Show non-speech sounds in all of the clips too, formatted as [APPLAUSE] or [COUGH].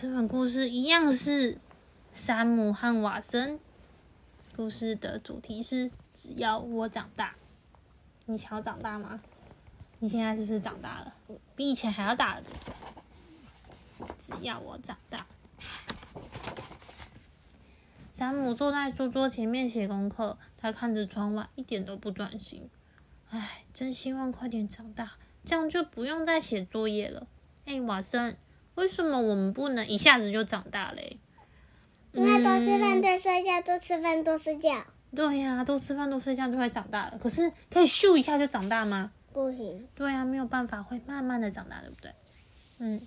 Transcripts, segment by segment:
这本故事一样是山姆和瓦森。故事的主题是：只要我长大。你想要长大吗？你现在是不是长大了？比以前还要大了。只要我长大。山姆坐在书桌前面写功课，他看着窗外，一点都不专心。唉，真希望快点长大，这样就不用再写作业了。哎，瓦森，为什么我们不能一下子就长大嘞？因为多吃饭多睡觉，多吃饭多睡觉。对呀，多吃饭多睡觉就会长大了。可是可以咻一下就长大吗？不行。对呀，没有办法，会慢慢的长大，对不对？嗯，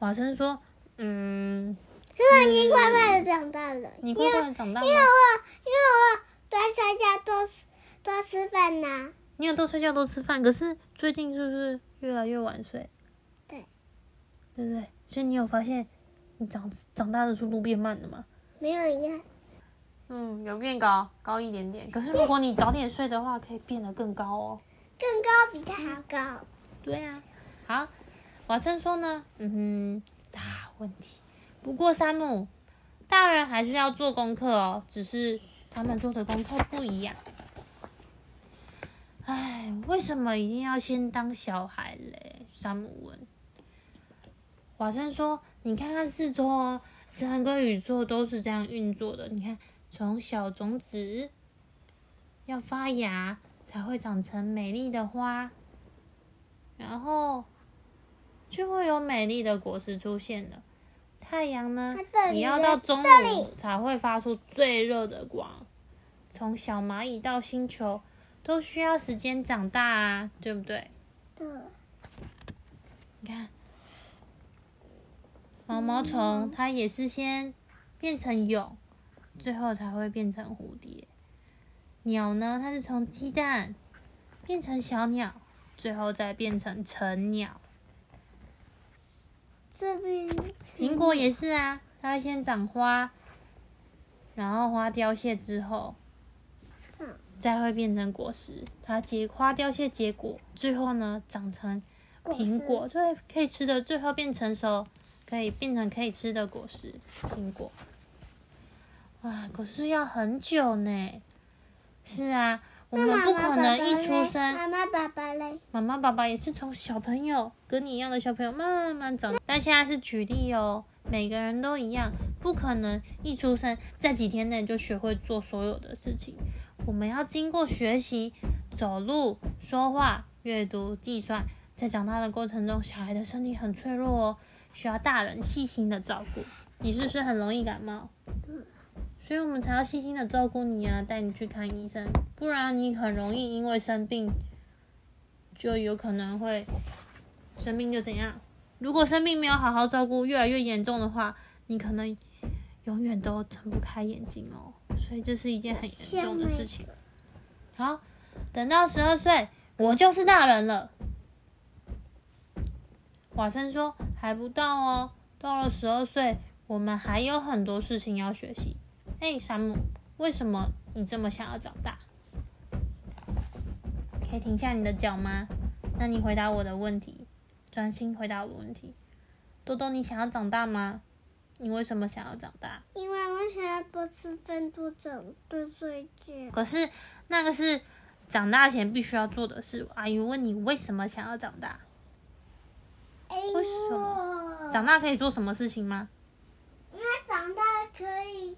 华生说，嗯。是已经快快的长大了。你快快的长大吗？因为我因为我多睡觉多多吃饭呐。你有多睡觉多吃饭，可是最近是不是越来越晚睡？对，不对？所以你有发现你长长大的速度变慢了吗？没有呀。嗯，有变高，高一点点。可是如果你早点睡的话，可以变得更高哦。更高比他还高。对啊。好，瓦森说呢，嗯哼，大问题。不过，山姆，大人还是要做功课哦，只是他们做的功课不一样。唉，为什么一定要先当小孩嘞？山姆问。瓦森说：“你看看四周哦，整个宇宙都是这样运作的。你看，从小种子要发芽，才会长成美丽的花，然后就会有美丽的果实出现了。”太阳呢？你要到中午才会发出最热的光。从小蚂蚁到星球，都需要时间长大啊，对不对？对。你看，毛毛虫它也是先变成蛹，最后才会变成蝴蝶。鸟呢，它是从鸡蛋变成小鸟，最后再变成成鸟。这边苹果也是啊，它会先长花，然后花凋谢之后，再会变成果实。它结花凋谢结果，最后呢长成苹果，对，可以吃的，最后变成熟，可以变成可以吃的果实，苹果。哇，可是要很久呢。是啊。我们不可能一出生，妈妈爸爸嘞？妈妈爸爸也是从小朋友跟你一样的小朋友慢慢长。但现在是举例哦，每个人都一样，不可能一出生在几天内就学会做所有的事情。我们要经过学习，走路、说话、阅读、计算，在长大的过程中，小孩的身体很脆弱哦，需要大人细心的照顾。你是不是很容易感冒？所以我们才要细心的照顾你啊，带你去看医生，不然你很容易因为生病，就有可能会生病就怎样。如果生病没有好好照顾，越来越严重的话，你可能永远都睁不开眼睛哦。所以这是一件很严重的事情。好，等到十二岁，我就是大人了。瓦森说还不到哦，到了十二岁，我们还有很多事情要学习。哎，山姆，为什么你这么想要长大？可以停下你的脚吗？那你回答我的问题，专心回答我的问题。多多，你想要长大吗？你为什么想要长大？因为我想要多吃饭、多长、多睡觉。可是那个是长大前必须要做的事。阿姨问你为什么想要长大？为什么？长大可以做什么事情吗？因为长大可以。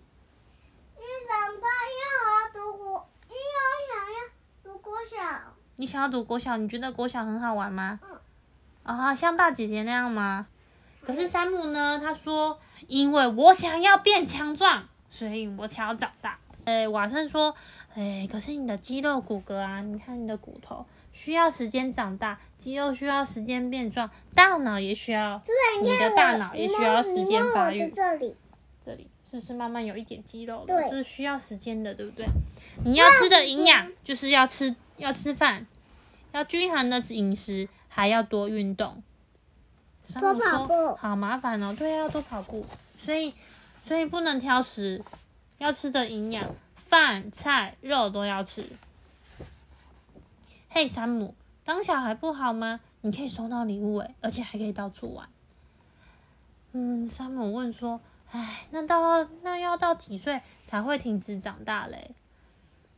长大，因为我要读国，因为我想要读国小。你想要读国小？你觉得国小很好玩吗？嗯。啊，像大姐姐那样吗？可是山姆呢？他说：“因为我想要变强壮，所以我想要长大。”哎，瓦森说：“哎，可是你的肌肉骨骼啊，你看你的骨头需要时间长大，肌肉需要时间变壮，大脑也需要，你的大脑也需要时间发育。”这里，这里。就是慢慢有一点肌肉了，这是需要时间的，对不对？你要吃的营养就是要吃要吃饭，要均衡的饮食，还要多运动。多跑步，好麻烦哦。对，要多跑步，所以所以不能挑食，要吃的营养，饭菜肉都要吃。嘿，山姆，当小孩不好吗？你可以收到礼物诶，而且还可以到处玩。嗯，山姆问说：“哎，那到那要到几岁才会停止长大嘞？”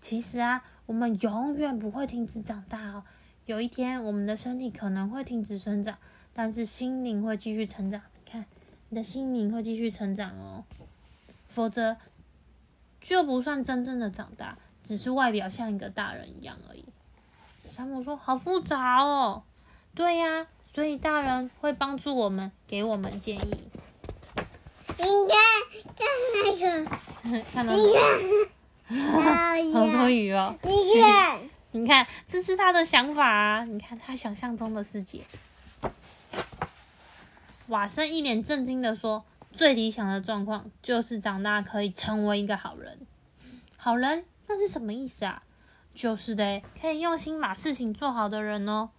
其实啊，我们永远不会停止长大哦。有一天，我们的身体可能会停止生长，但是心灵会继续成长。你看，你的心灵会继续成长哦，否则就不算真正的长大，只是外表像一个大人一样而已。山姆说：“好复杂哦。”对呀，所以大人会帮助我们，给我们建议。你看看那个，[LAUGHS] 看到你 [LAUGHS] 好多，鱼哦！你看，[LAUGHS] 你看，这是他的想法啊！你看他想象中的世界。瓦森一脸震惊的说：“最理想的状况就是长大可以成为一个好人。好人那是什么意思啊？就是的，可以用心把事情做好的人哦。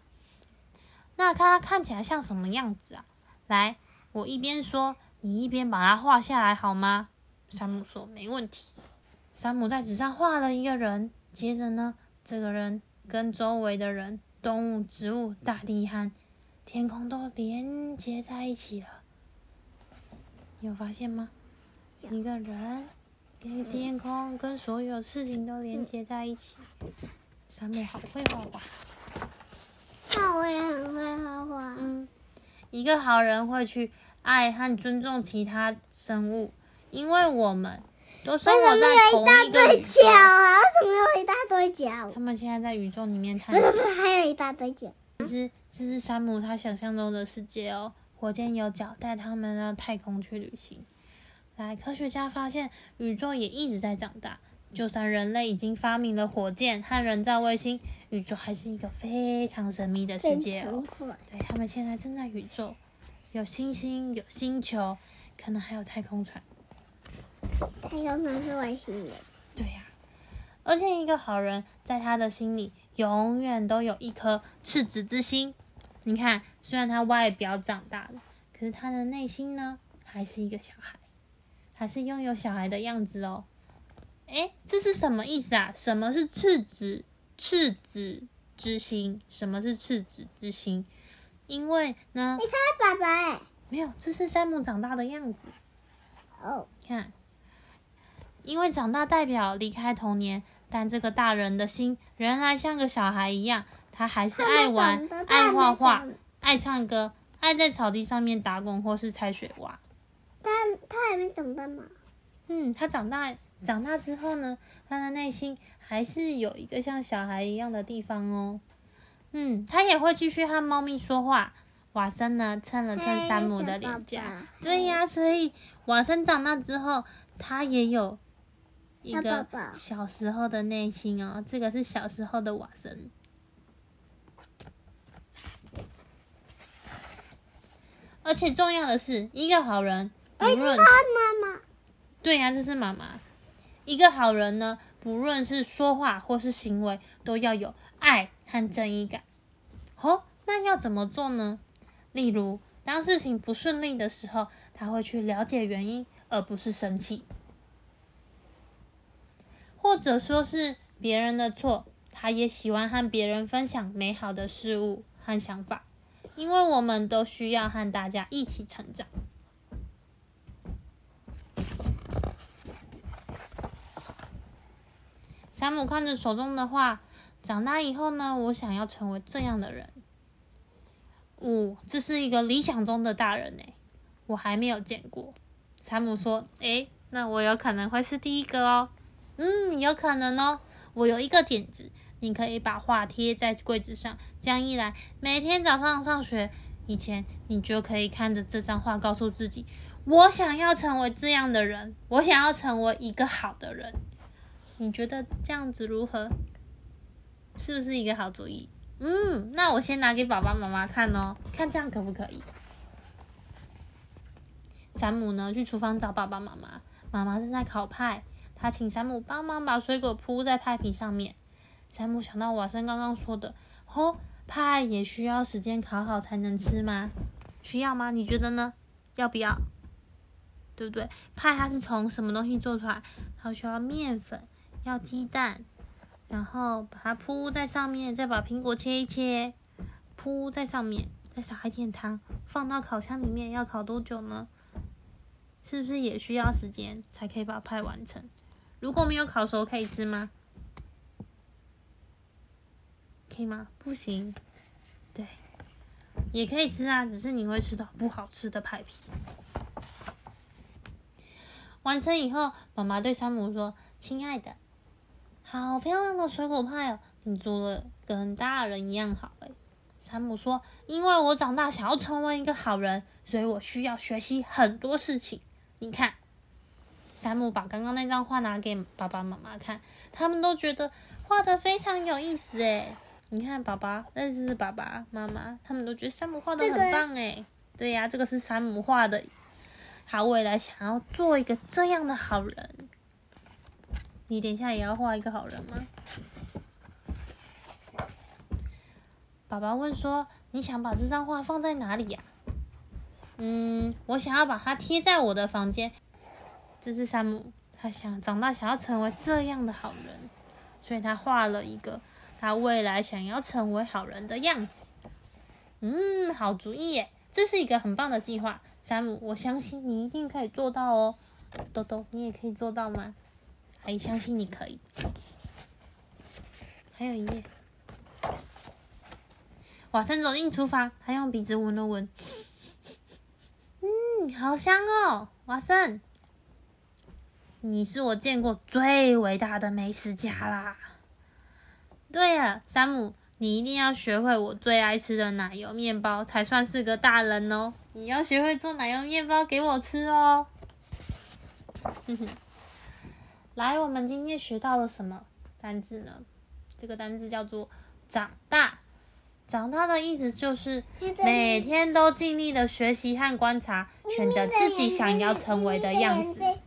那他看起来像什么样子啊？来，我一边说，你一边把它画下来好吗？”山姆说：“没问题。”山姆在纸上画了一个人，接着呢，这个人跟周围的人、动物、植物、大地和天空都连接在一起了。你有发现吗？一个人跟天空跟所有事情都连接在一起。山姆好会画画。那我也很会画画。嗯，一个好人会去爱和尊重其他生物，因为我们都生为什么活在有一同大一个宇堆脚宙。啊？为什么有一大堆脚？他们现在在宇宙里面探不是不险。是，还有一大堆脚。这是这是山姆他想象中的世界哦。火箭有脚带他们到太空去旅行。来，科学家发现宇宙也一直在长大。就算人类已经发明了火箭和人造卫星，宇宙还是一个非常神秘的世界哦。对，他们现在正在宇宙，有星星，有星球，可能还有太空船。太空船是外星人。对呀、而且一个好人在他的心里永远都有一颗赤子之心。你看，虽然他外表长大了，可是他的内心呢，还是一个小孩，还是拥有小孩的样子哦。诶，这是什么意思啊？什么是赤子赤子之心？什么是赤子之心？因为呢，你看爸爸哎。没有，这是山姆长大的样子。哦，看，因为长大代表离开童年，但这个大人的心仍然像个小孩一样，他还是爱玩、爱画画、爱唱歌、爱在草地上面打滚或是踩水洼。但他还没长大嘛。嗯，他长大长大之后呢，他的内心还是有一个像小孩一样的地方哦。嗯，他也会继续和猫咪说话。瓦森呢，蹭了蹭山姆的脸颊。对呀、所以瓦森长大之后，他也有一个小时候的内心哦。这个是小时候的瓦森。而且重要的是，一个好人，无论他妈妈。对呀、这是妈妈。一个好人呢，不论是说话或是行为，都要有爱和正义感。哦，那要怎么做呢？例如，当事情不顺利的时候，他会去了解原因，而不是生气；或者说是别人的错，他也喜欢和别人分享美好的事物和想法，因为我们都需要和大家一起成长。山姆看着手中的画，长大以后呢，我想要成为这样的人。哦，这是一个理想中的大人呢，我还没有见过。山姆说：“诶，那我有可能会是第一个哦。”嗯，有可能哦。我有一个点子，你可以把画贴在柜子上，这样一来，每天早上上学以前，你就可以看着这张画，告诉自己：我想要成为这样的人，我想要成为一个好的人。你觉得这样子如何？是不是一个好主意？嗯，那我先拿给爸爸妈妈看哦，看这样可不可以？山姆呢，去厨房找爸爸妈妈，妈妈正在烤派，他请山姆帮忙把水果铺在派皮上面。山姆想到瓦森刚刚说的，哦，派也需要时间烤好才能吃吗？需要吗？你觉得呢？要不要？对不对？派它是从什么东西做出来？它需要面粉，要鸡蛋，然后把它铺在上面，再把苹果切一切，铺在上面，再撒一点糖，放到烤箱里面。要烤多久呢？是不是也需要时间才可以把派完成？如果没有烤熟，可以吃吗？可以吗？不行。对，也可以吃啊，只是你会吃到不好吃的派皮。完成以后，妈妈对山姆说：“亲爱的，好漂亮的水果派哦，你做了跟大人一样好诶。山姆说：“因为我长大想要成为一个好人，所以我需要学习很多事情。你看，山姆把刚刚那张画拿给爸爸妈妈看，他们都觉得画的非常有意思诶。你看，爸爸，那是爸爸妈妈，他们都觉得山姆画的很棒诶。对呀，这个是山姆画的。”他未来想要做一个这样的好人，你等一下也要画一个好人吗？爸爸问说：“你想把这张画放在哪里呀？”嗯，我想要把它贴在我的房间。这是山姆，他想长大想要成为这样的好人，所以他画了一个他未来想要成为好人的样子。嗯，好主意耶！这是一个很棒的计划。山姆，我相信你一定可以做到哦。豆豆，你也可以做到吗？还相信你可以。还有一页。瓦森走进厨房，他用鼻子闻了闻，嗯，好香哦，瓦森。你是我见过最伟大的美食家啦。对呀，山姆。你一定要学会我最爱吃的奶油面包，才算是个大人哦！你要学会做奶油面包给我吃哦。[LAUGHS] 来，我们今天学到了什么单字呢？这个单字叫做“长大”。长大的意思就是每天都尽力的学习和观察，选择自己想要成为的样子。